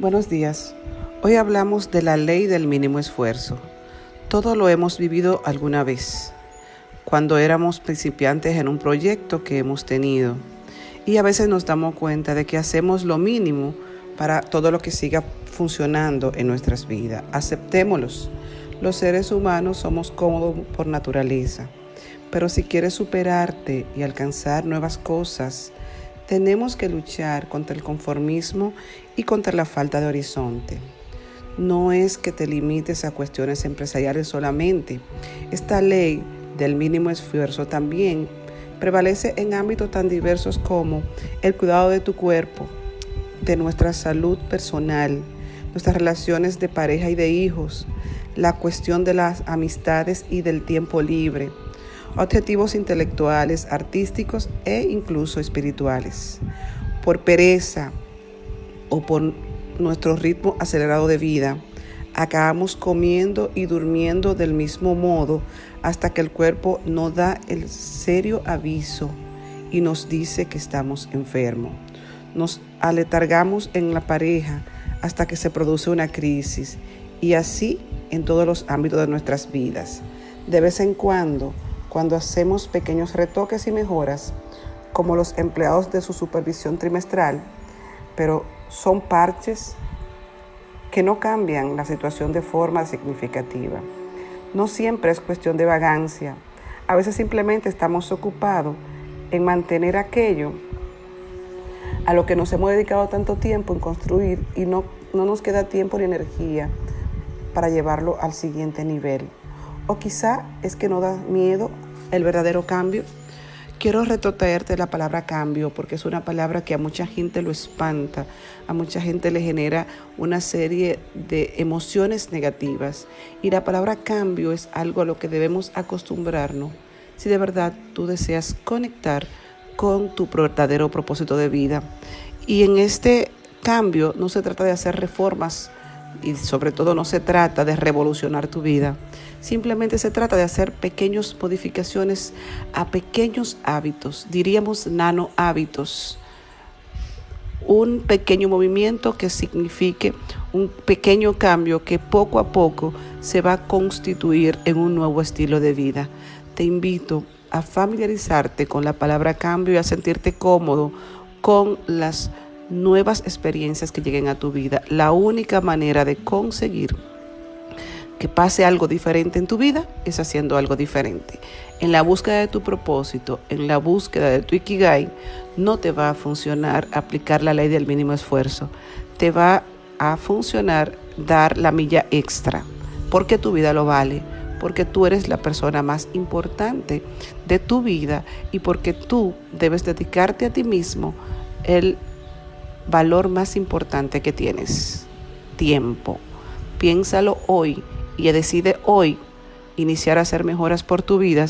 Buenos días. Hoy hablamos de la ley del mínimo esfuerzo. Todo lo hemos vivido alguna vez, cuando éramos principiantes en un proyecto que hemos tenido. Y a veces nos damos cuenta de que hacemos lo mínimo para todo lo que siga funcionando en nuestras vidas. Aceptémoslos. Los seres humanos somos cómodos por naturaleza. Pero si quieres superarte y alcanzar nuevas cosas, tenemos que luchar contra el conformismo y contra la falta de horizonte. No es que te limites a cuestiones empresariales solamente. Esta ley del mínimo esfuerzo también prevalece en ámbitos tan diversos como el cuidado de tu cuerpo, de nuestra salud personal, nuestras relaciones de pareja y de hijos, la cuestión de las amistades y del tiempo libre, objetivos intelectuales, artísticos e incluso espirituales. Por pereza o por nuestro ritmo acelerado de vida, acabamos comiendo y durmiendo del mismo modo hasta que el cuerpo nos da el serio aviso y nos dice que estamos enfermos. Nos aletargamos en la pareja hasta que se produce una crisis y así en todos los ámbitos de nuestras vidas. De vez en cuando cuando hacemos pequeños retoques y mejoras, como los empleados de su supervisión trimestral, pero son parches que no cambian la situación de forma significativa. No siempre es cuestión de vagancia, a veces simplemente estamos ocupados en mantener aquello a lo que nos hemos dedicado tanto tiempo en construir y no, no nos queda tiempo ni energía para llevarlo al siguiente nivel. O quizá es que no da miedo el verdadero cambio. Quiero retrotraerte la palabra cambio porque es una palabra que a mucha gente lo espanta, a mucha gente le genera una serie de emociones negativas. Y la palabra cambio es algo a lo que debemos acostumbrarnos si de verdad tú deseas conectar con tu verdadero propósito de vida. Y en este cambio no se trata de hacer reformas y sobre todo no se trata de revolucionar tu vida. Simplemente se trata de hacer pequeñas modificaciones a pequeños hábitos, diríamos nano hábitos. Un pequeño movimiento que signifique un pequeño cambio que poco a poco se va a constituir en un nuevo estilo de vida. Te invito a familiarizarte con la palabra cambio y a sentirte cómodo con las nuevas experiencias que lleguen a tu vida. La única manera de conseguir que pase algo diferente en tu vida es haciendo algo diferente. En la búsqueda de tu propósito, en la búsqueda de tu ikigai, no te va a funcionar aplicar la ley del mínimo esfuerzo. Te va a funcionar dar la milla extra, porque tu vida lo vale, porque tú eres la persona más importante de tu vida y porque tú debes dedicarte a ti mismo el valor más importante que tienes, tiempo. Piénsalo hoy y decide hoy iniciar a hacer mejoras por tu vida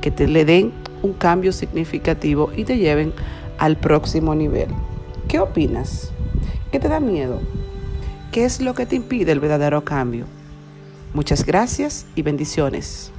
que te le den un cambio significativo y te lleven al próximo nivel. ¿Qué opinas? ¿Qué te da miedo? ¿Qué es lo que te impide el verdadero cambio? Muchas gracias y bendiciones.